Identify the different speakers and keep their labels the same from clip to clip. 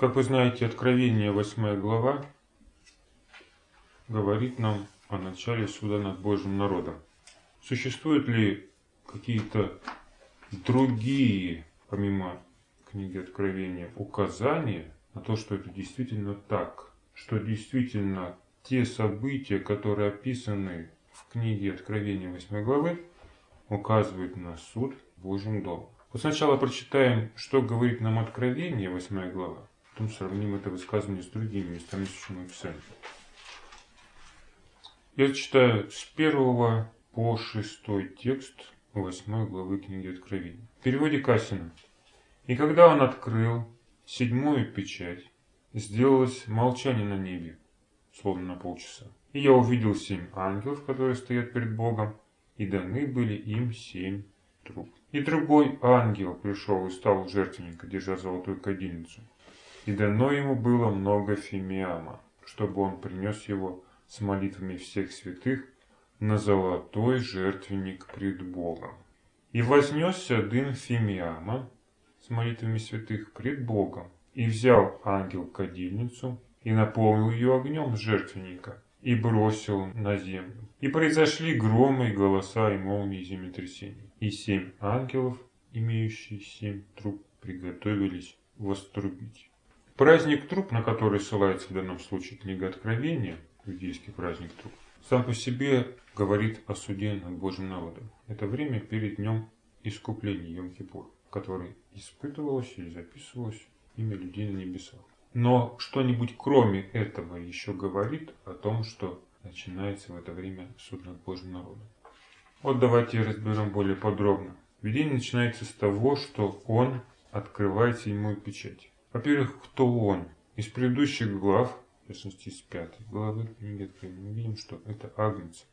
Speaker 1: Как вы знаете, Откровение 8 глава говорит нам о начале суда над Божьим народом. Существуют ли какие-то другие, помимо книги Откровения, указания на то, что это действительно так, что действительно те события, которые описаны в книге Откровения 8 главы, указывают на суд в Божьем доме. Вот сначала прочитаем, что говорит нам Откровение 8 глава, потом сравним это высказывание с другими местами Священного Писания. Я читаю с первого по шестой текст восьмой главы книги Откровения. В переводе Касина. «И когда он открыл седьмую печать, сделалось молчание на небе, словно на полчаса. И я увидел семь ангелов, которые стоят перед Богом, и даны были им семь труб. И другой ангел пришел и стал у жертвенника, держа золотую кадильницу. И дано ему было много фимиама, чтобы он принес его с молитвами всех святых на золотой жертвенник пред Богом. И вознесся дым Фимиама с молитвами святых пред Богом, и взял ангел кадильницу, и наполнил ее огнем жертвенника, и бросил на землю. И произошли громы, и голоса, и молнии, и землетрясения. И семь ангелов, имеющие семь труб, приготовились вострубить. Праздник труб, на который ссылается в данном случае книга Откровения, иудейский праздник труп, сам по себе говорит о суде над Божьим народом. Это время перед днем искупления Йом-Кипур, который испытывалось или записывалось имя людей на небесах. Но что-нибудь кроме этого еще говорит о том, что начинается в это время суд над Божьим народом. Вот давайте разберем более подробно. Видение начинается с того, что он открывает седьмую печать. Во-первых, кто он? Из предыдущих глав в частности с пятой главы книги Откровения, мы видим, что это Агнец,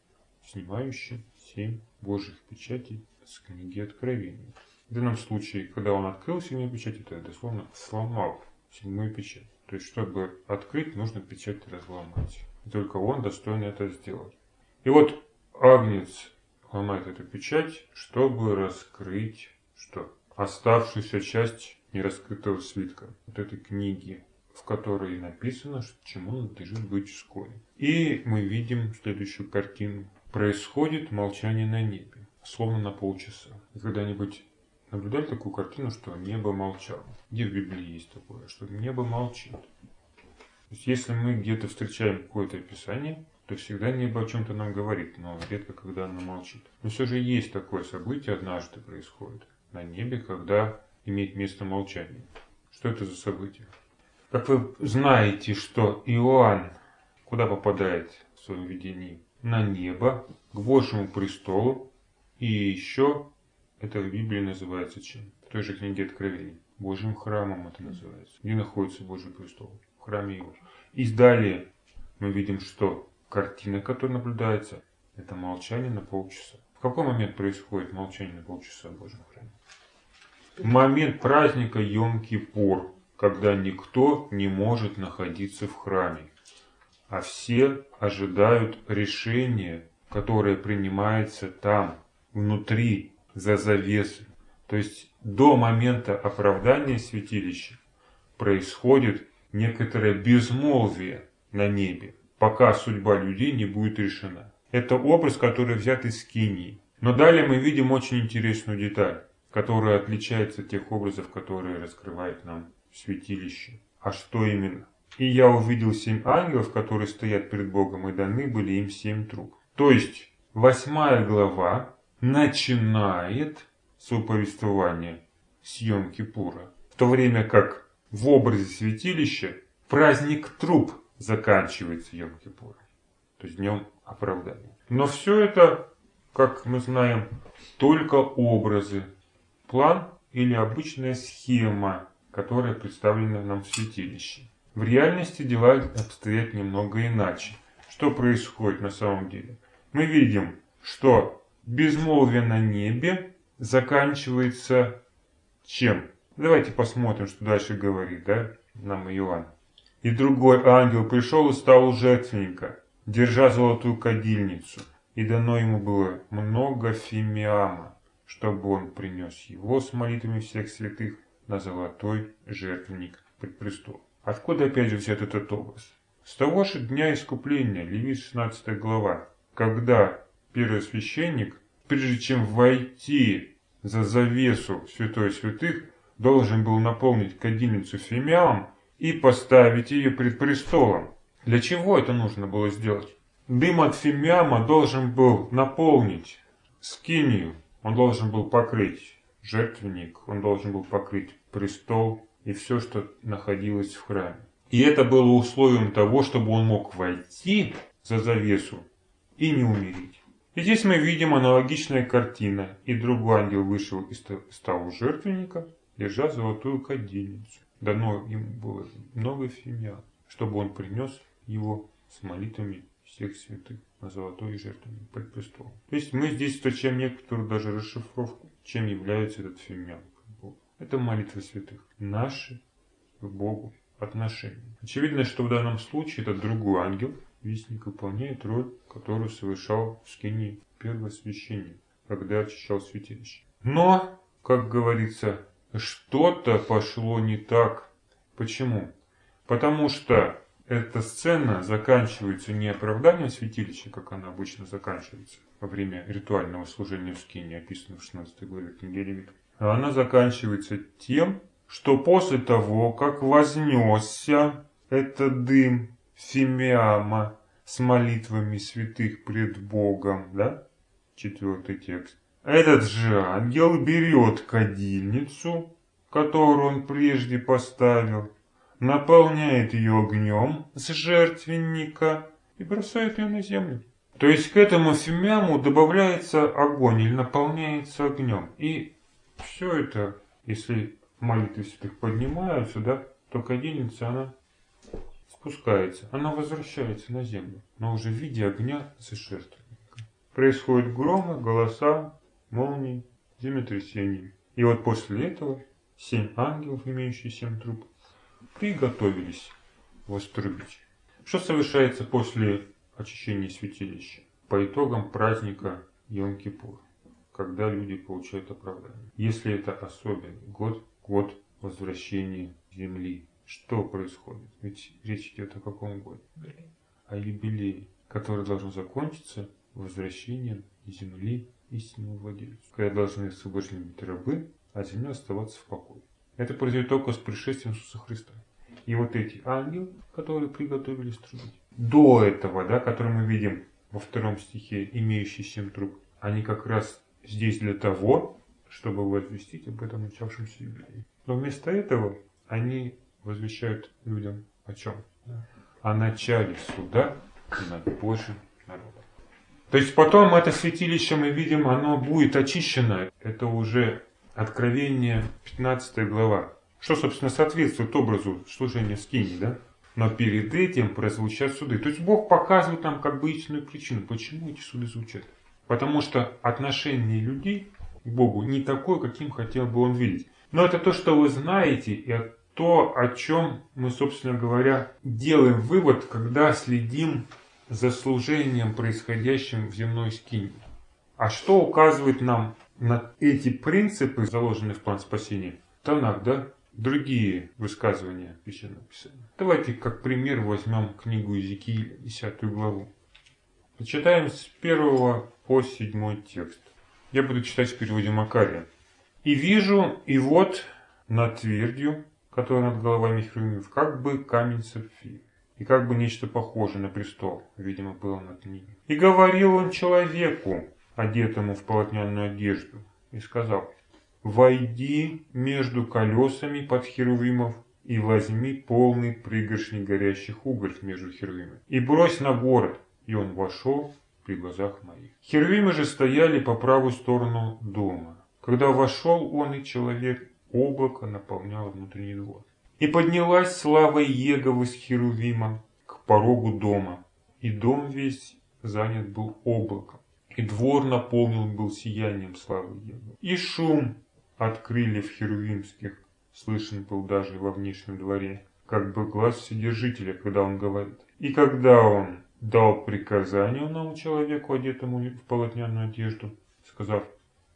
Speaker 1: снимающий семь Божьих печатей с книги Откровения. В данном случае, когда он открыл седьмую печать, это дословно сломал седьмую печать. То есть, чтобы открыть, нужно печать разломать. И только он достоин это сделать. И вот Агнец ломает эту печать, чтобы раскрыть что? Оставшуюся часть нераскрытого свитка, вот этой книги в которой написано, чему надлежит быть вскоре. И мы видим следующую картину. Происходит молчание на небе, словно на полчаса. Когда-нибудь наблюдали такую картину, что небо молчало? Где в Библии есть такое, что небо молчит? То есть, если мы где-то встречаем какое-то описание, то всегда небо о чем-то нам говорит, но редко когда оно молчит. Но все же есть такое событие, однажды происходит на небе, когда имеет место молчание. Что это за событие? Как вы знаете, что Иоанн куда попадает в своем видении? На небо, к Божьему престолу. И еще это в Библии называется чем? В той же книге Откровений. Божьим храмом это называется. Где находится Божий престол? В храме его. И далее мы видим, что картина, которая наблюдается, это молчание на полчаса. В какой момент происходит молчание на полчаса в Божьем храме? Момент праздника Йом-Кипур когда никто не может находиться в храме, а все ожидают решения, которое принимается там, внутри, за завесой. То есть до момента оправдания святилища происходит некоторое безмолвие на небе, пока судьба людей не будет решена. Это образ, который взят из Кинии. Но далее мы видим очень интересную деталь, которая отличается от тех образов, которые раскрывает нам святилище. А что именно? И я увидел семь ангелов, которые стоят перед Богом, и даны были им семь труб. То есть, восьмая глава начинает свое повествование с Йом-Кипура, в то время как в образе святилища праздник труб заканчивается Йом-Кипуром, то есть днем оправдания. Но все это, как мы знаем, только образы, план или обычная схема которая представлена нам в святилище. В реальности дела обстоят немного иначе. Что происходит на самом деле? Мы видим, что безмолвие на небе заканчивается чем? Давайте посмотрим, что дальше говорит да, нам Иоанн. И другой ангел пришел и стал у жертвенника, держа золотую кадильницу, и дано ему было много фимиама, чтобы он принес его с молитвами всех святых на золотой жертвенник пред престол. Откуда опять же взят этот образ? С того же дня искупления, Левит 16 глава, когда первый священник, прежде чем войти за завесу святой святых, должен был наполнить кадильницу фимиалом и поставить ее пред престолом. Для чего это нужно было сделать? Дым от фимиама должен был наполнить скинию, он должен был покрыть жертвенник, он должен был покрыть престол и все, что находилось в храме. И это было условием того, чтобы он мог войти за завесу и не умереть. И здесь мы видим аналогичная картина. И другой ангел вышел из того жертвенника, держа золотую кадильницу. Дано ему было много фимиан, чтобы он принес его с молитвами всех святых на золотой жертвенник под престолом. То есть мы здесь встречаем некоторую даже расшифровку, чем является этот фимиан. Это молитва святых. Наши к Богу отношения. Очевидно, что в данном случае этот другой ангел, вестник, выполняет роль, которую совершал в скинии первосвященник, когда очищал святилище. Но, как говорится, что-то пошло не так. Почему? Потому что эта сцена заканчивается не оправданием святилища, как она обычно заканчивается во время ритуального служения в скине, описанного в 16 главе книги Левит, а она заканчивается тем, что после того, как вознесся этот дым Фимиама с молитвами святых пред Богом, да, четвертый текст, этот же ангел берет кадильницу, которую он прежде поставил, наполняет ее огнем с жертвенника и бросает ее на землю. То есть к этому фимиаму добавляется огонь или наполняется огнем. И все это, если молитвы святых поднимаются, да, то кадильница, она спускается, она возвращается на землю, но уже в виде огня за жертвенника. Происходят громы, голоса, молнии, землетрясения. И вот после этого семь ангелов, имеющие семь труб, приготовились вострубить. Что совершается после очищения святилища? По итогам праздника Йом-Кипур, когда люди получают оправдание. Если это особенный год, год возвращения земли. Что происходит? Ведь речь идет о каком годе? О юбилее, который должен закончиться возвращением земли истинному владельцу. Когда должны освобождены быть рабы, а земля оставаться в покое. Это произойдет только с пришествием Иисуса Христа. И вот эти ангелы, которые приготовились трубить, до этого, да, который мы видим во втором стихе, имеющий семь труб, они как раз здесь для того, чтобы возвестить об этом начавшемся юбилее. Но вместо этого они возвещают людям о чем? О начале суда над Божьим народом. То есть потом это святилище мы видим, оно будет очищено. Это уже Откровение 15 глава. Что, собственно, соответствует образу служения скини, да? Но перед этим прозвучат суды. То есть Бог показывает нам как бы истинную причину, почему эти суды звучат. Потому что отношение людей к Богу не такое, каким хотел бы он видеть. Но это то, что вы знаете, и то, о чем мы, собственно говоря, делаем вывод, когда следим за служением, происходящим в земной скине. А что указывает нам на эти принципы, заложенные в план спасения? Танак, да? Другие высказывания Священного Писания. Давайте как пример возьмем книгу Иезекииля, 10 главу. Почитаем с 1 по 7 текст. Я буду читать в переводе Макария. «И вижу, и вот над твердью, которая над головами херувимов, как бы камень сапфир, и как бы нечто похожее на престол, видимо, было над ним. И говорил он человеку, одетому в полотняную одежду, и сказал, «Войди между колесами под херувимов и возьми полный пригоршни горящих уголь между херувимами, и брось на город». И он вошел при глазах моих. Херувимы же стояли по правую сторону дома. Когда вошел он и человек, облако наполняло внутренний двор. И поднялась слава Еговы с Херувимом к порогу дома, и дом весь занят был облаком, и двор наполнен был сиянием славы Еговы. И шум от крыльев херувимских слышен был даже во внешнем дворе, как бы глаз Вседержителя, когда он говорит. И когда он дал приказание одному человеку, одетому в полотняную одежду, сказав,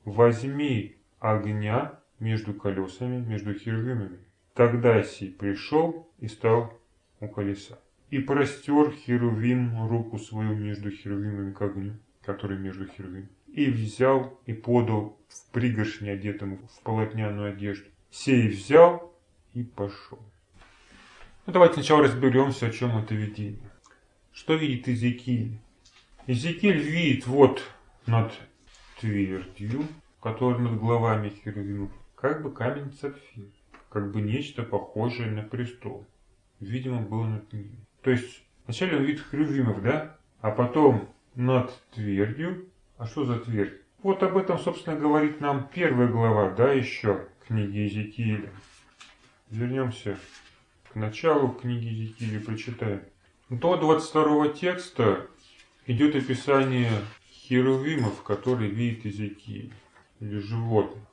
Speaker 1: возьми огня между колесами, между херувимами. Тогда сей пришел и стал у колеса. И простер Херувим руку свою между Херувимами к огню, который между Херувим. И взял и подал в пригоршни одетому в полотняную одежду. Сей взял и пошел. Ну, давайте сначала разберемся, о чем это видение. Что видит Иезекииль? Иезекииль видит вот над твердью, которая над головами херувимов, как бы камень сапфир, как бы нечто похожее на престол. Видимо, было над ними. То есть, вначале он видит херувимов, да? А потом над твердью. А что за твердь? Вот об этом, собственно, говорит нам первая глава, да, еще книги Иезекииля. Вернемся к началу книги Иезекииля, прочитаем. До 22 текста идет описание херувимов, которые видит Иезекииль, или животных.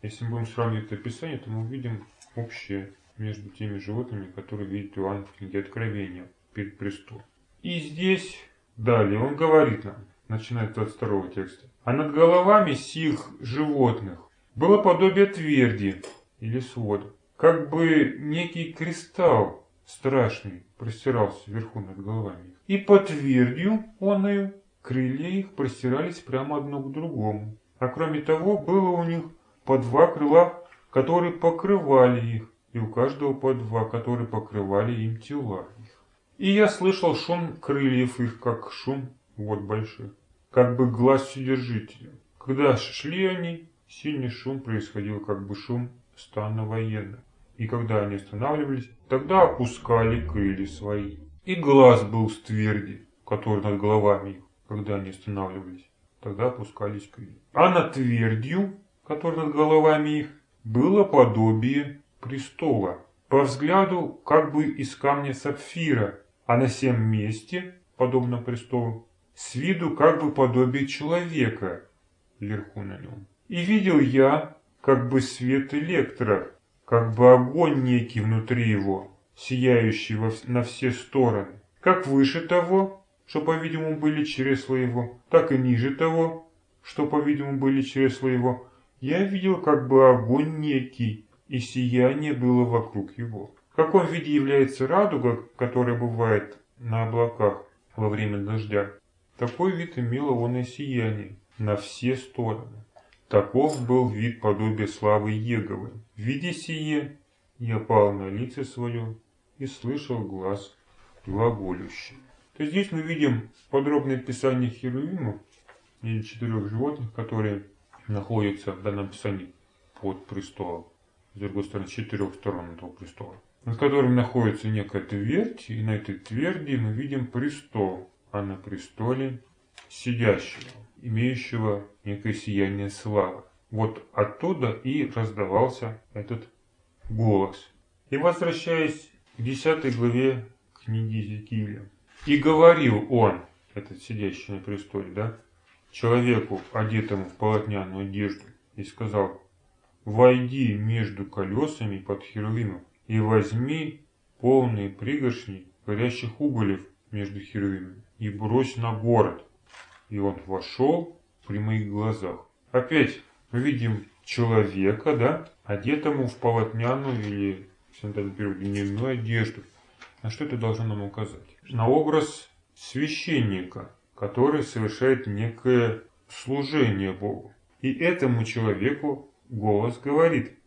Speaker 1: Если мы будем сравнивать это описание, то мы увидим общее между теми животными, которые видит Иоанн в книге Откровения перед престолом. И здесь далее он говорит нам, начиная с 22 текста, а над головами сих животных было подобие тверди или свода, как бы некий кристалл страшный простирался вверху над головами. И по твердью оною крылья их простирались прямо одно к другому. А кроме того, было у них по два крыла, которые покрывали их, и у каждого по два, которые покрывали им тела их. И я слышал шум крыльев их, как шум вот больших, как бы глаз вседержителя. Когда шли они, сильный шум происходил, как бы шум стана военных. И когда они останавливались, тогда опускали крылья свои. И глаз был с тверди, который над головами их, когда они останавливались. Тогда опускались крылья. А над твердью, который над головами их, было подобие престола. По взгляду, как бы из камня сапфира, а на всем месте, подобно престолу, с виду как бы подобие человека вверху на нем. И видел я, как бы свет электро, как бы огонь некий внутри его, сияющий во, на все стороны, как выше того, что, по-видимому, были чресла его, так и ниже того, что, по-видимому, были чресла его, я видел как бы огонь некий, и сияние было вокруг его. В каком виде является радуга, которая бывает на облаках во время дождя? Такой вид имело он и сияние на все стороны. Таков был вид подобия славы Еговы. В виде сие я пал на лице свое и слышал глаз глаголющий. То здесь мы видим подробное описание херувимов или четырех животных, которые находятся в данном описании под престолом. С другой стороны, с четырех сторон этого престола. Над которым находится некая твердь, и на этой тверди мы видим престол, а на престоле сидящего, имеющего некое сияние славы. Вот оттуда и раздавался этот голос. И возвращаясь к 10 главе книги Зекииля. И говорил он, этот сидящий на престоле, да, человеку, одетому в полотняную одежду, и сказал, «Войди между колесами под херувимом и возьми полные пригоршни горящих уголев между херувимами и брось на город». И он вошел при моих глазах. Опять мы видим человека, да, одетому в полотняную или в дневную одежду. На что это должно нам указать? На образ священника, который совершает некое служение Богу. И этому человеку голос говорит,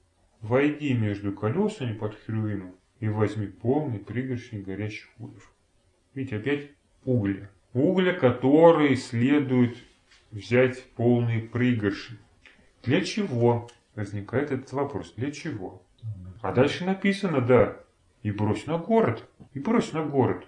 Speaker 1: войди между колесами под херувимом и возьми полный пригоршень горящих углев. Видите, опять угля. Угля, которые следует взять полный пригоршень. Для чего? Возникает этот вопрос. Для чего? А дальше написано, да, и брось на город, и брось на город.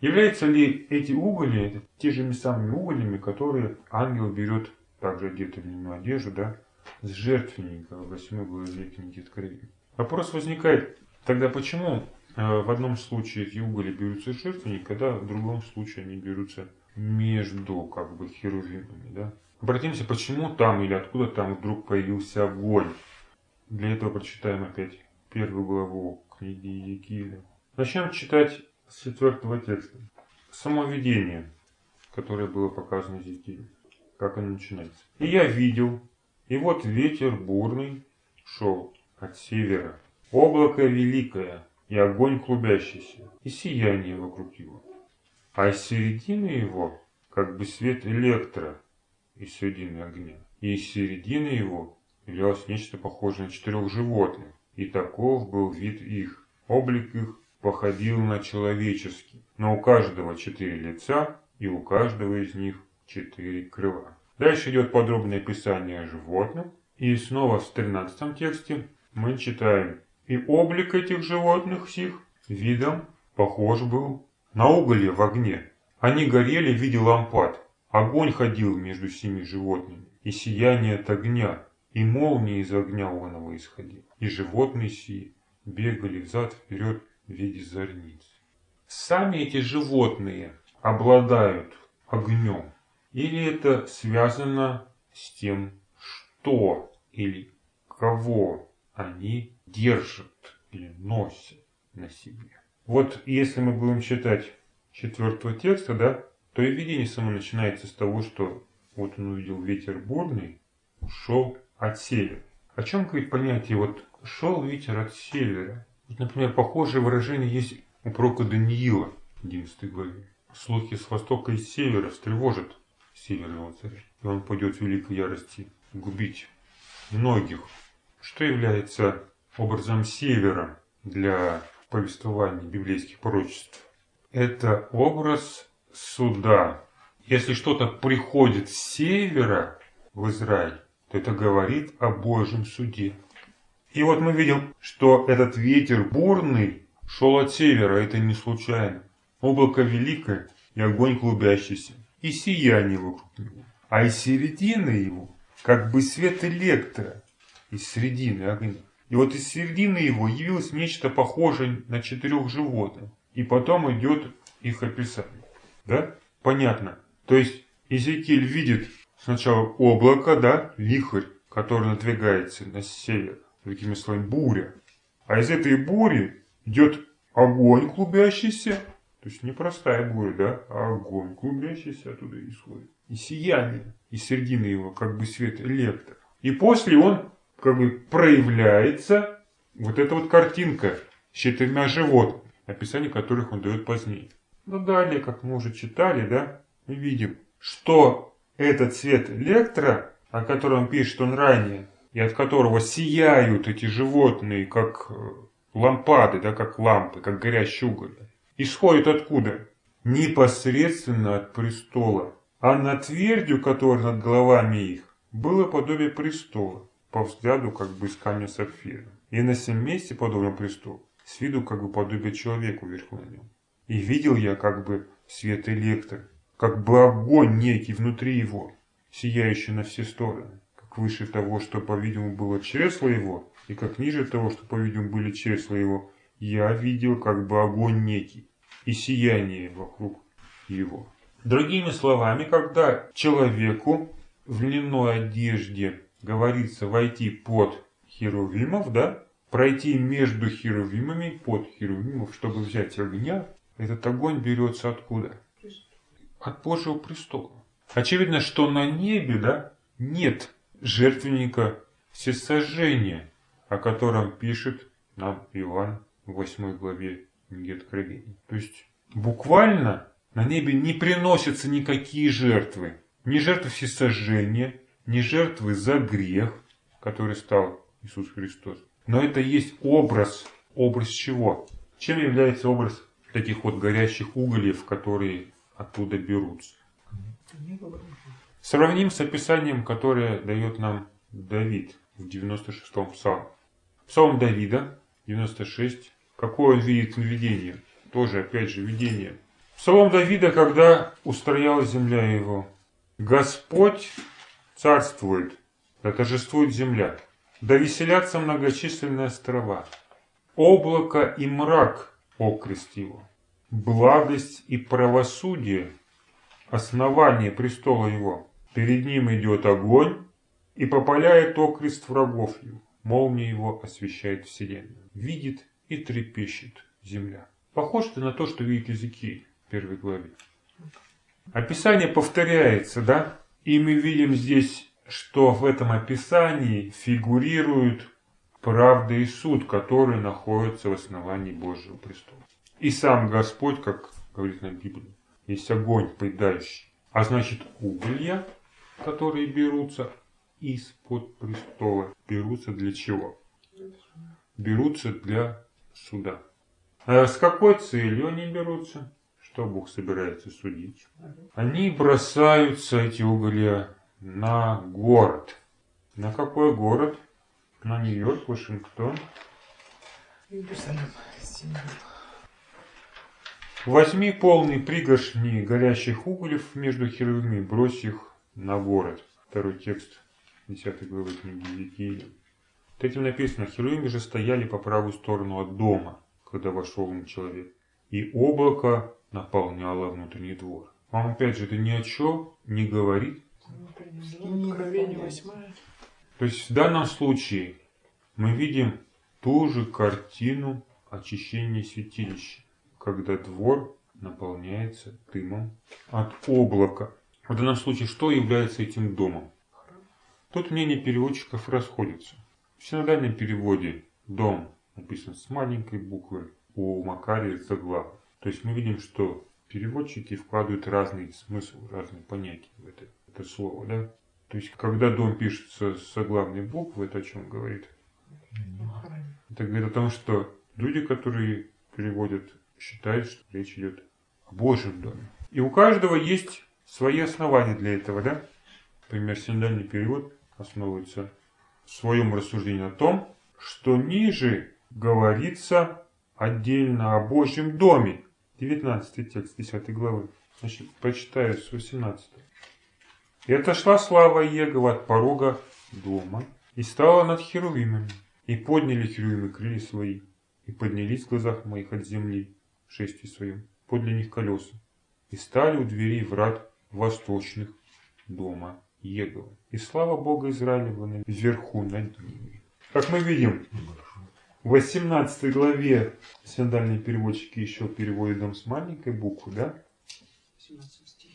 Speaker 1: Являются ли эти угли те же самыми углями, которые ангел берет, также одетый в льняную одежду, да, с жертвенника в 8 главе книги Откровения? Вопрос возникает, тогда почему в одном случае эти угли берутся с жертвенника, когда в другом случае они берутся между как бы херувимами, да? Обратимся, почему там или откуда там вдруг появился огонь. Для этого прочитаем опять первую главу книги Иезекииля. Начнем читать с четвертого текста. Само видение, которое было показано Иезекиилю. Как оно начинается. «И я видел, и вот ветер бурный шел от севера, облако великое, и огонь клубящийся, и сияние вокруг его. А из середины его, как бы свет электро из середины огня, и из середины его являлось нечто похожее на четырех животных, и таков был вид их. Облик их походил на человеческий, но у каждого четыре лица, и у каждого из них четыре крыла. Дальше идет подробное описание животных, и снова в 13 тексте мы читаем «И облик этих животных всех видом похож был на уголье в огне. Они горели в виде лампад. Огонь ходил между семи животными, и сияние от огня, и молния из огня оного исходила. И животные сии бегали взад-вперед в виде зорниц. Сами эти животные обладают огнем. Или это связано с тем, что или кого они держат или носят на себе. Вот если мы будем читать четвертого текста, да, то и видение само начинается с того, что вот он увидел ветер бурный, ушел от севера. О чем говорит понятие вот шел ветер от севера? Вот, например, похожее выражение есть у пророка Даниила, 11 главе. Слухи с востока и с севера встревожат северного царя, и он пойдет в великой ярости губить многих. Что является образом севера для повествования библейских пророчеств? Это образ суда. Если что-то приходит с севера в Израиль, то это говорит о Божьем суде. И вот мы видим, что этот ветер бурный шел от севера, это не случайно. Облако великое и огонь клубящийся, и сияние вокруг него. А из середины его, как бы свет электро, из середины огня. И вот из середины его явилось нечто похожее на четырех животных. И потом идет их описание. Да? Понятно. То есть Иезекииль видит сначала облако, да, вихрь, который надвигается на север, другими словами, буря. А из этой бури идет огонь клубящийся, то есть не простая буря, да, а огонь клубящийся оттуда исходит. И сияние, и середины его, как бы свет электро. И после он как бы проявляется вот эта вот картинка с четырьмя животными, описание которых он дает позднее. Но далее, как мы уже читали, да, мы видим, что этот свет электро, о котором пишет он ранее, и от которого сияют эти животные, как э, лампады, да, как лампы, как горящий уголь, исходит откуда? Непосредственно от престола. А над твердью, которая над головами их, было подобие престола, по взгляду как бы из камня сапфира. И на всем месте подобно престолу, с виду как бы подобие человеку вверху на нем. И видел я как бы свет электро, как бы огонь некий внутри его, сияющий на все стороны, как выше того, что, по-видимому, было чресло его, и как ниже того, что, по-видимому, были чресла его, я видел как бы огонь некий и сияние вокруг его. Другими словами, когда человеку в льняной одежде говорится войти под херувимов, да, пройти между херувимами, под херувимов, чтобы взять огня, этот огонь берется откуда? от Божьего престола. Очевидно, что на небе да, нет жертвенника всесожжения, о котором пишет нам Иоанн в 8 главе книги. То есть буквально на небе не приносятся никакие жертвы. Ни жертвы всесожжения, ни жертвы за грех, который стал Иисус Христос. Но это есть образ. Образ чего? Чем является образ таких вот горящих угольев, которые оттуда берутся. Сравним с описанием, которое дает нам Давид в 96-м псалме. Псалм Давида, 96. Какое он видит видение? Тоже, опять же, видение. Псалом Давида, когда устроялась земля его. Господь царствует, да торжествует земля. Да веселятся многочисленные острова. Облако и мрак окрест его благость и правосудие – основание престола его. Перед ним идет огонь и попаляет окрест врагов его. Молния его освещает вселенную. Видит и трепещет земля. Похож ты на то, что видит Иезекииль в первой главе. Описание повторяется, да? И мы видим здесь, что в этом описании фигурируют правда и суд, которые находятся в основании Божьего престола. И сам Господь, как говорит нам Библия, есть огонь поедающий. А значит уголья, которые берутся из-под престола, берутся для чего? Берутся для суда. А с какой целью они берутся? Что Бог собирается судить? Они бросаются, эти уголья, на город. На какой город? На Нью-Йорк, Вашингтон.
Speaker 2: Иерусалим.
Speaker 1: Возьми полный пригоршни горящих углев между херувими, брось их на город. Второй текст 10 главы книги. Вот этим написано, херувимы же стояли по правую сторону от дома, когда вошел им человек. И облако наполняло внутренний двор. Вам опять же это ни о чем не говорит.
Speaker 2: Откровение восьмая.
Speaker 1: То есть в данном случае мы видим ту же картину очищения святилища, когда двор наполняется дымом от облака. В данном случае что является этим домом? Тут мнения переводчиков расходятся. В синодальном переводе «дом» написан с маленькой буквы, у Макария заглавие. То есть мы видим, что переводчики вкладывают разный смысл, разные понятия в это, это слово. Да? То есть когда дом пишется с заглавной буквы, это о чем говорит? Это говорит о том, что люди, которые переводят, считают, что речь идет о Божьем доме. И у каждого есть свои основания для этого, да? Например, синодальный перевод основывается в своем рассуждении о том, что ниже говорится отдельно о Божьем доме. 19 текст 10 главы. Значит, прочитаю с 18. «И отошла слава Егова от порога дома, и стала над херувимами, и подняли херувимы крылья свои, и поднялись в глазах моих от земли, в шествии своем, подле них колеса, и стали у дверей врат восточных дома Егова. И слава Бога Израилева вверху над ними. Как мы видим, в 18 главе синдальные переводчики еще переводят дом с маленькой буквы, да?
Speaker 2: 17 стих.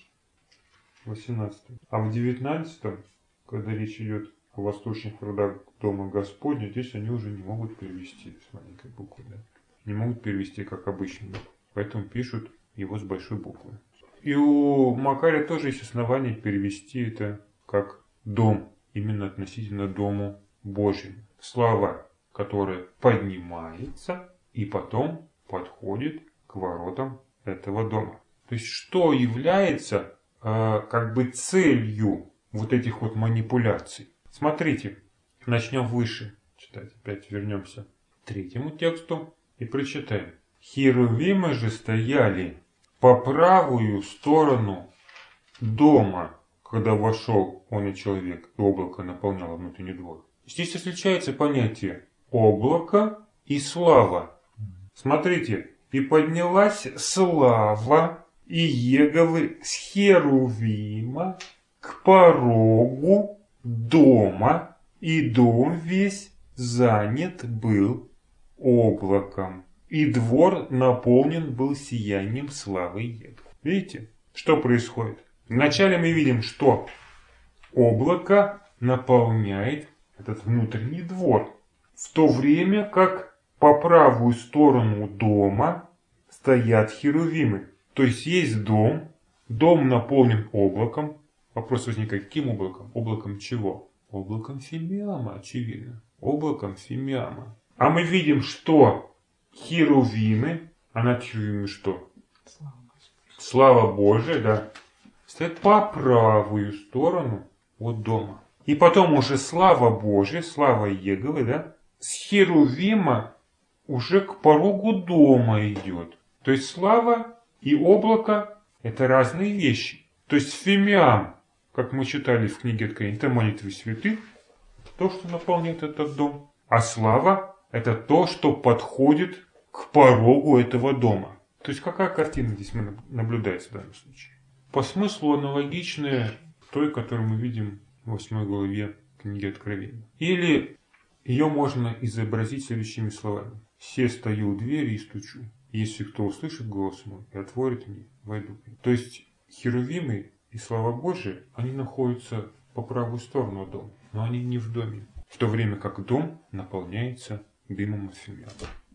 Speaker 1: 18. А в 19, когда речь идет о восточных родах Дома Господня, здесь они уже не могут перевести с маленькой буквы, да? Не могут перевести как обычно. Поэтому пишут его с большой буквы. И у Макария тоже есть основания перевести это как дом, именно относительно Дому Божьему. Слава, которая поднимается и потом подходит к воротам этого дома. То есть, что является э, как бы целью вот этих вот манипуляций? Смотрите, начнем выше читать. Опять вернемся к третьему тексту и прочитаем. Херувимы же стояли по правую сторону дома, когда вошел он и человек, и облако наполняло внутренний двор. Здесь отличается понятие облако и слава. Смотрите, и поднялась слава и Еговы с Херувима к порогу дома, и дом весь занят был облаком, и двор наполнен был сиянием славы Еговы. Видите, что происходит? Вначале мы видим, что облако наполняет этот внутренний двор, в то время как по правую сторону дома стоят херувимы. То есть есть дом, дом наполнен облаком. Вопрос возникает, каким облаком? Облаком чего? Облаком фимиама, очевидно. Облаком фимиама. А мы видим, что херувимы, а над херувимами что?
Speaker 2: Слава
Speaker 1: Божия, да, стоят по правую сторону от дома. И потом уже слава Божия, слава Еговы, да, с Херувима уже к порогу дома идет. То есть слава и облако – это разные вещи. То есть фимиам, как мы читали в книге Откровения, это молитвы святых, то, что наполняет этот дом. А слава – это то, что подходит к порогу этого дома. То есть какая картина здесь наблюдается в данном случае? По смыслу аналогичная той, которую мы видим в 8 главе книги Откровения. Или ее можно изобразить следующими словами. «Се стою у двери и стучу. Если кто услышит голос мой и отворит мне, войду». То есть херувимы и слава Божия, они находятся по правую сторону дома, но они не в доме. в то время как дом наполняется дымом от фимиама.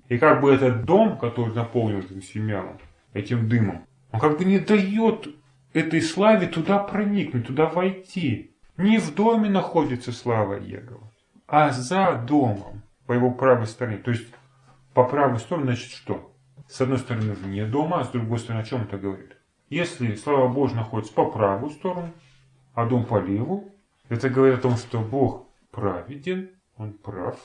Speaker 1: И как бы этот дом, который наполнен этим фимиамом, этим дымом, он как бы не дает этой славе туда проникнуть, туда войти. Не в доме находится слава Егова, а за домом, по его правой стороне. То есть по правой стороне, значит что? С одной стороны вне дома, а с другой стороны о чем это говорит? Если слава Божья находится по правую сторону, а дом по левую, это говорит о том, что Бог праведен, он прав,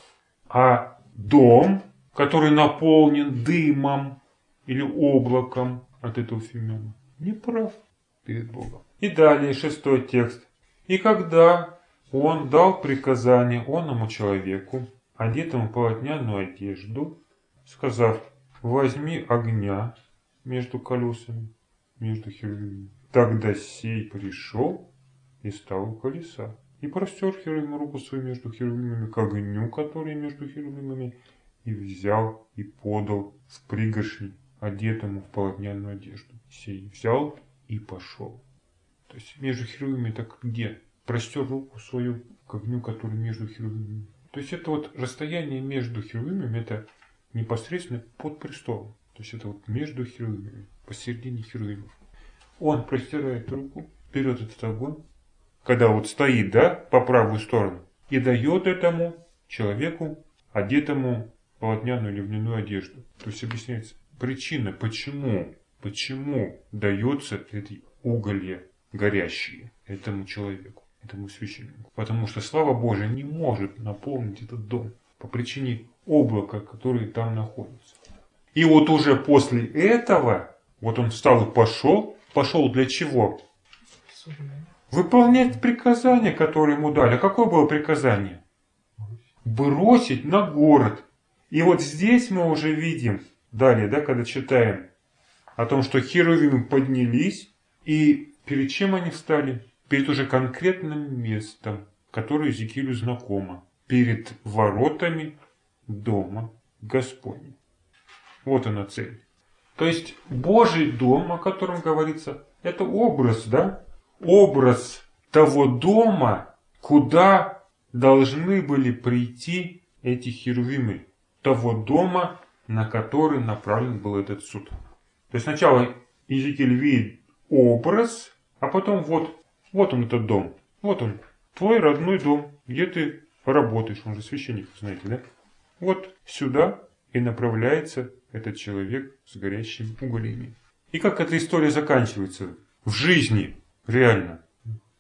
Speaker 1: а дом, который наполнен дымом или облаком от этого фимиама, не прав перед Богом. И далее шестой текст. И когда он дал приказание оному человеку, одетому полотняную одежду, сказав, возьми огня между колесами, между херувимами. Тогда сей пришел и стал у колеса. И простер Херувим руку свою между херувимами к огню, который между херувимами, и взял и подал в пригоршни, одетому в полотняную одежду. Сей взял и пошел. То есть между херувимами так где? Простер руку свою к огню, который между херувимами. То есть это вот расстояние между херувимами, это непосредственно под престолом. То есть это вот между херувимами, посередине херувимов. Он простирает руку, берет этот огонь, когда вот стоит, да, по правую сторону, и дает этому человеку, одетому полотняную или льняную одежду. То есть объясняется причина, почему, почему дается эти уголья горящие этому человеку, этому священнику. Потому что слава Божия не может наполнить этот дом по причине облака, которое там находится. И вот уже после этого, вот он встал и пошел, пошел для чего? Выполнять приказание, которое ему дали. А какое было приказание? Бросить на город. И вот здесь мы уже видим, далее, да, когда читаем о том, что херувимы поднялись, и перед чем они встали? Перед уже конкретным местом, которое Зекилю знакомо. Перед воротами дома Господня. Вот она цель. То есть Божий дом, о котором говорится, это образ, да? Образ того дома, куда должны были прийти эти херувимы. Того дома, на который направлен был этот суд. То есть сначала Иезекииль видит образ, а потом вот, вот он этот дом. Вот он, твой родной дом, где ты работаешь, он же священник, знаете, да? Вот сюда и направляется этот человек с горящими угольями. И как эта история заканчивается? В жизни, реально.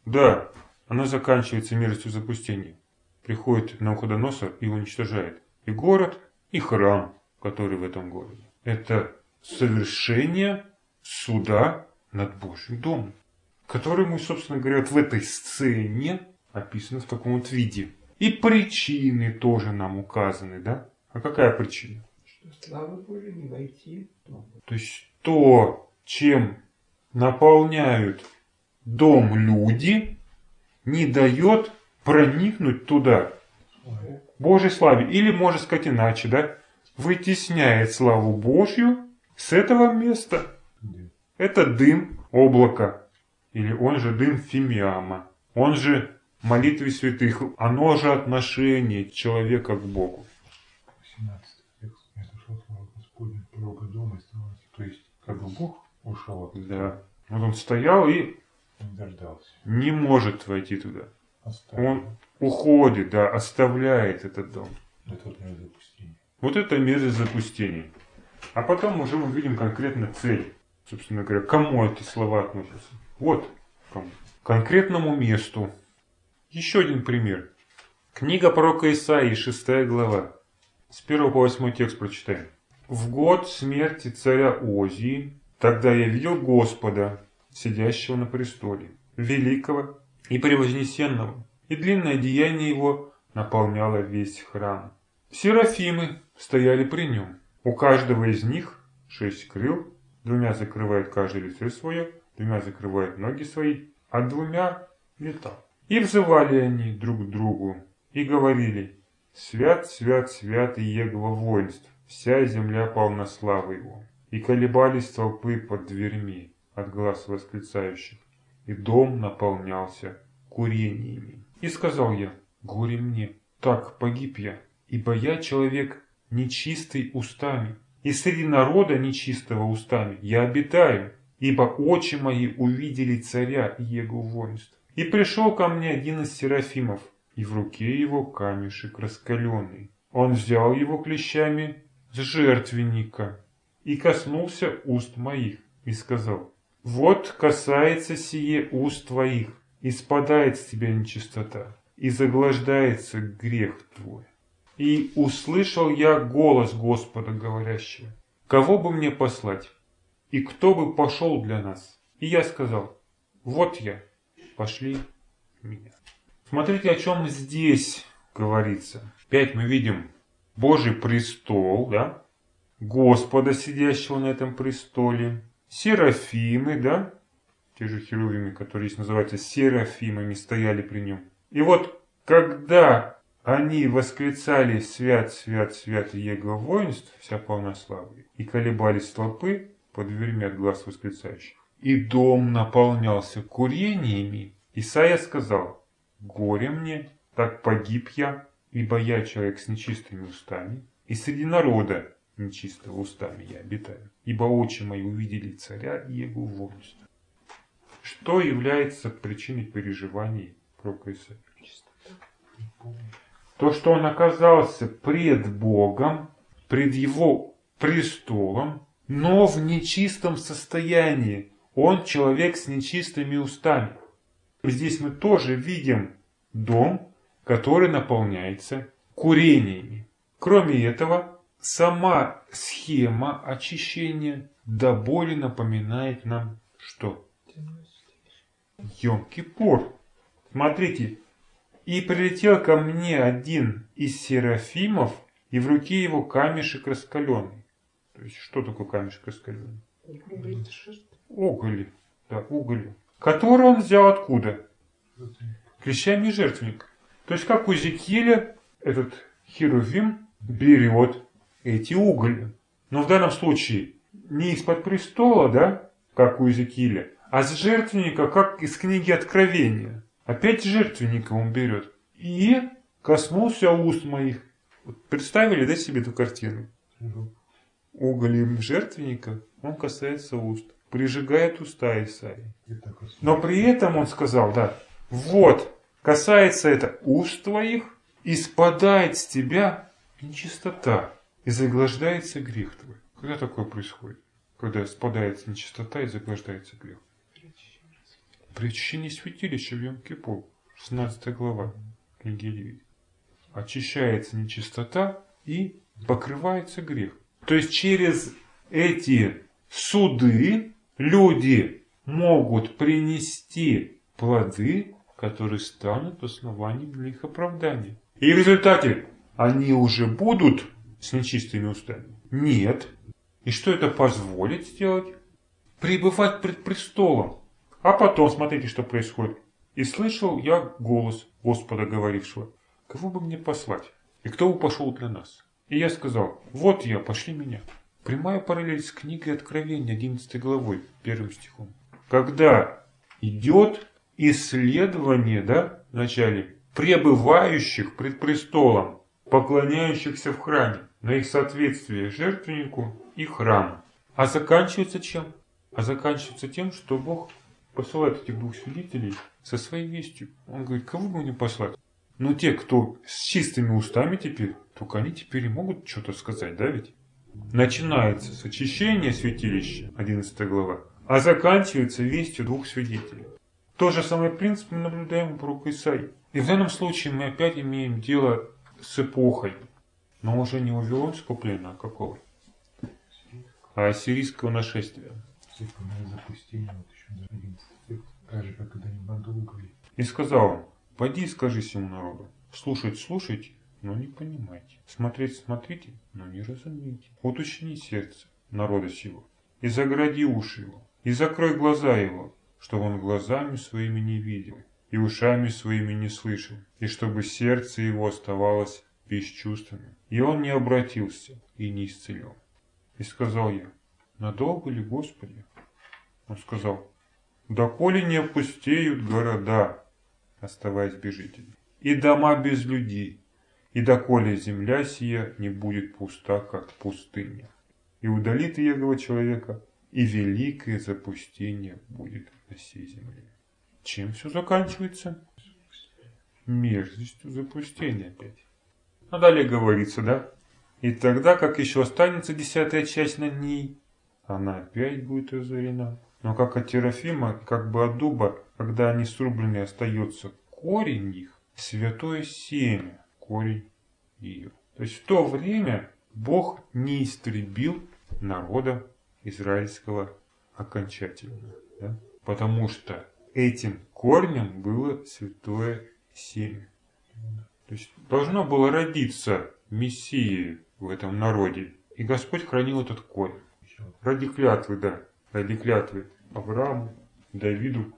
Speaker 1: Да, она заканчивается мерзостью запустения. Приходит Навуходоносор и уничтожает и город, и храм, который в этом городе. Это совершение суда над Божьим домом, который мы, собственно говоря, в этой сцене описаны в таком вот виде. И причины тоже нам указаны, да? А какая причина?
Speaker 2: Что слава Божия не войти.
Speaker 1: То есть то, чем наполняют дом люди, не дает проникнуть туда Божьей славе. Или, можно сказать иначе, да? Вытесняет славу Божью с этого места. Это дым облака. Или он же дым фимиама. Он же молитве святых, оно же отношение человека к Богу.
Speaker 3: 17 текст. Я слышал слово Господне, порога дома и становится. То есть, как бы Бог ушел от
Speaker 1: Да. Вот он стоял и
Speaker 3: не дождался.
Speaker 1: не может войти туда.
Speaker 3: Оставил.
Speaker 1: Он уходит, да, оставляет этот дом.
Speaker 3: Это вот запустение.
Speaker 1: Вот это мерзость запустения. А потом уже мы видим конкретно цель. Собственно говоря, кому эти слова относятся. Вот. К конкретному месту. Еще один пример. Книга пророка Исаии, 6 глава. С 1 по 8 текст прочитаем. В год смерти царя Озии, тогда я видел Господа, сидящего на престоле, великого и превознесенного, и длинное деяние его наполняло весь храм. Серафимы стояли при нем. У каждого из них шесть крыл, двумя закрывает каждое лицо свое, двумя закрывает ноги свои, а двумя летал. И взывали они друг к другу, и говорили, «Свят, свят, свят и Егова воинств, вся земля полна славы его». И колебались толпы под дверьми от глаз восклицающих, и дом наполнялся курениями. И сказал я, горе мне, так погиб я, ибо я человек нечистый устами, и среди народа нечистого устами я обитаю, ибо очи мои увидели царя и его воинств. И пришел ко мне один из серафимов, и в руке его камешек раскаленный. Он взял его клещами с жертвенника и коснулся уст моих и сказал, «Вот касается сие уст твоих, и спадает с тебя нечистота, и заглаждается грех твой». И услышал я голос Господа говорящего, «Кого бы мне послать? И кто бы пошел для нас?» И я сказал, «Вот я, пошли меня». Смотрите, о чем здесь говорится. Опять мы видим Божий престол, да? Господа, сидящего на этом престоле, серафимы, да? Те же херувимы, которые здесь называются серафимами, стояли при нем. И вот, когда они восклицали «Свят, свят, свят Его воинств, вся полна славы», и колебались толпы под дверьми от глаз восклицающих, и дом наполнялся курениями, Исаия сказал «Горе мне, так погиб я, ибо я человек с нечистыми устами, и среди народа нечистого устами я обитаю, ибо очи мои увидели царя и его воинство». Что является причиной переживаний пророка Исаия? То, что он оказался пред Богом, пред его престолом, но в нечистом состоянии. Он человек с нечистыми устами. Здесь мы тоже видим дом, который наполняется курениями. Кроме этого, сама схема очищения до боли напоминает нам что? Йом-Кипур. Смотрите, и прилетел ко мне один из серафимов, и в руке его камешек раскаленный. То есть, что такое камешек раскаленный? Уголь. Да, уголь. Который он взял откуда? Клещами жертвенник. То есть, как у Зекиля этот херувим берет эти угли. Но в данном случае не из-под престола, да, как у Иезекииля, а с жертвенника, как из книги Откровения. Опять жертвенника он берет. И коснулся уст моих. Вот представили, да, себе эту картину? Уголем жертвенника он касается уст. Прижигает уста Исаии. Но при этом он сказал, да, вот, касается это уст твоих, и спадает с тебя нечистота, и заглаждается грех твой. Когда такое происходит? Когда спадает нечистота и заглаждается грех? При очищении святилища в Йом-Кипур, 16 глава книги Левит. Очищается нечистота и покрывается грех. То есть через эти суды люди могут принести плоды, которые станут основанием для их оправдания. И в результате они уже будут с нечистыми устами? Нет. И что это позволит сделать? Пребывать пред престолом. А потом, смотрите, что происходит. «И слышал я голос Господа, говорившего, кого бы мне послать, и кто бы пошел для нас?» И я сказал, вот я, пошли меня. Прямая параллель с книгой Откровения, 11 главой, первым стихом. Когда идет исследование, да, в начале, пребывающих пред престолом, поклоняющихся в храме, на их соответствие жертвеннику и храму. А заканчивается чем? А заканчивается тем, что Бог посылает этих двух свидетелей со своей вестью. Он говорит, кого бы мне послать? Но те, кто с чистыми устами теперь, только они теперь и могут что-то сказать, да ведь? Начинается с очищения святилища, 11 глава, а заканчивается вестью двух свидетелей. То же самое принцип мы наблюдаем у пророка Исаии. И в данном случае мы опять имеем дело с эпохой, но уже не вавилонского плена, а какого? А ассирийского нашествия.
Speaker 3: И
Speaker 1: сказал он, пойди и скажи всему народу, слушать слушайте, но не понимайте, смотреть смотрите, но не разумейте. Вот учини сердце народа сего, и загради уши его, и закрой глаза его, чтобы он глазами своими не видел, и ушами своими не слышал, и чтобы сердце его оставалось бесчувственным, и он не обратился и не исцелил. И сказал я, надолго ли, Господи? Он сказал, доколе не опустеют города, оставаясь без жителей, и дома без людей, и доколе земля сия не будет пуста, как пустыня. И удалит Иегова человека, и великое запустение будет на всей земле. Чем все заканчивается? Мерзостью запустения опять. А далее говорится, да? И тогда, как еще останется десятая часть на ней, она опять будет разорена. Но как от Терафима, как бы от дуба, когда они срублены, остается корень их, святое семя, корень ее. То есть в то время Бог не истребил народа израильского окончательно. Да? Потому что этим корнем было святое семя. То есть должно было родиться Мессии в этом народе. И Господь хранил этот корень. Ради клятвы, да. Ради клятвы Аврааму, Давиду.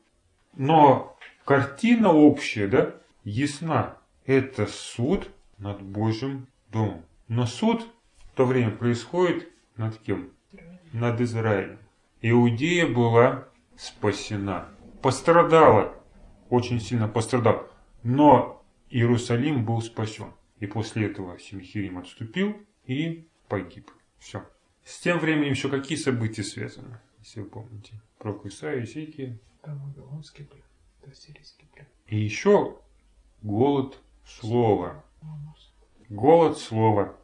Speaker 1: Но картина общая, да, ясна. Это суд над Божьим домом. Но суд в то время происходит над кем? Над Израилем. Иудея была спасена. Пострадала. Очень сильно пострадала. Но Иерусалим был спасен. И после этого Симхирим отступил и погиб. Все. С тем временем еще какие события связаны, если вы помните? Про Исаия, Исейки.
Speaker 2: Там Вавилонский плен, это сирийский плен.
Speaker 1: И еще голод слова. Голод слова,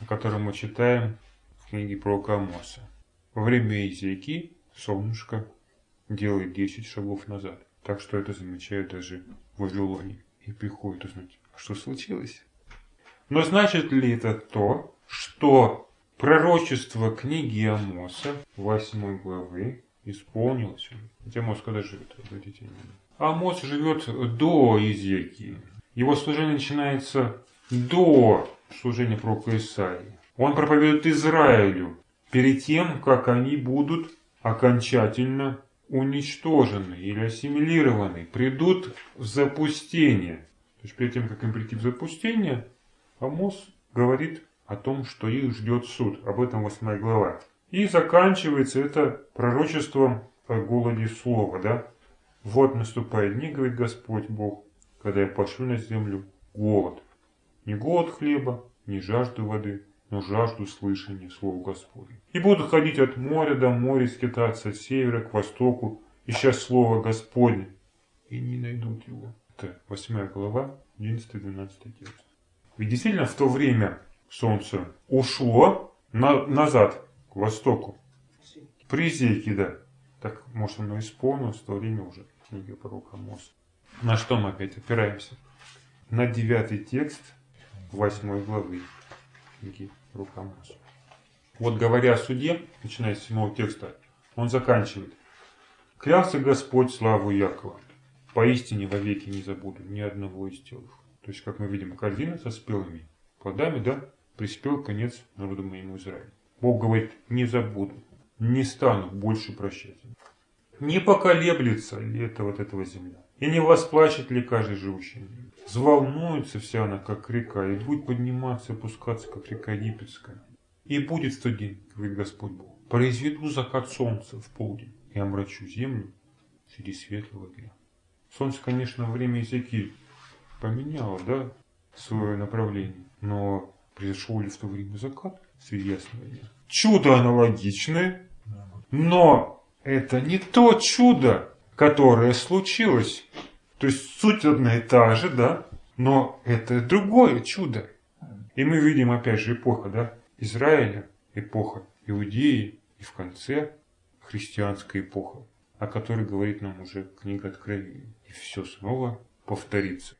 Speaker 1: о котором мы читаем в книге про Амоса. Во время Изейки солнышко делает 10 шагов назад. Так что это замечают даже в Вавилоне. И приходят узнать, что случилось? Но значит ли это то, что пророчество книги Амоса, 8 главы, исполнилось? Хотя Амос когда живет? Обратите внимание. Амос живет до Изекии. Его служение начинается до служения пророка Исаии. Он проповедует Израилю перед тем, как они будут окончательно уничтожены или ассимилированы, придут в запустение. То есть перед тем, как им прийти в запустение, Амос говорит о том, что их ждет суд. Об этом 8 глава. И заканчивается это пророчеством о голоде слова. Да? Вот наступает дни, говорит Господь Бог, когда я пошлю на землю голод. Не голод хлеба, не жажду воды, но жажду слышания слова Господня. И будут ходить от моря до моря, скитаться от севера к востоку, ища слово Господне, и не найдут его. Это 8 глава, 11-12 текст. Ведь действительно в то время солнце ушло на, назад, востоку. При Зейке, да. Так, может, оно исполнилось в то время уже, книга пророка Амоса. На что мы опять опираемся? На девятый текст восьмой главы книги пророка Амоса. Вот говоря о суде, начиная с седьмого текста, он заканчивает. «Клялся Господь славу Якова, поистине вовеки не забуду ни одного из телов». То есть, как мы видим, корзина со спелыми плодами, да, приспел конец народу моему Израилю. Бог говорит, не забуду, не стану больше прощать. Не поколеблется ли это вот этого земля? И не восплачет ли каждый живущий? Взволнуется вся она, как река, и будет подниматься опускаться, как река египетская. И будет в тот день, говорит Господь Бог, произведу закат солнца в полдень и омрачу землю среди светлого дня. Солнце, конечно, время Иезекииль поменяло, да, свое направление, но произошел ли в то время закат дня? Чудо аналогичное, но это не то чудо, которое случилось. То есть суть одна и та же, да, но это другое чудо. И мы видим опять же эпоха, да, Израиля, эпоха Иудеи и в конце христианская эпоха, о которой говорит нам уже книга Откровения. И все снова повторится.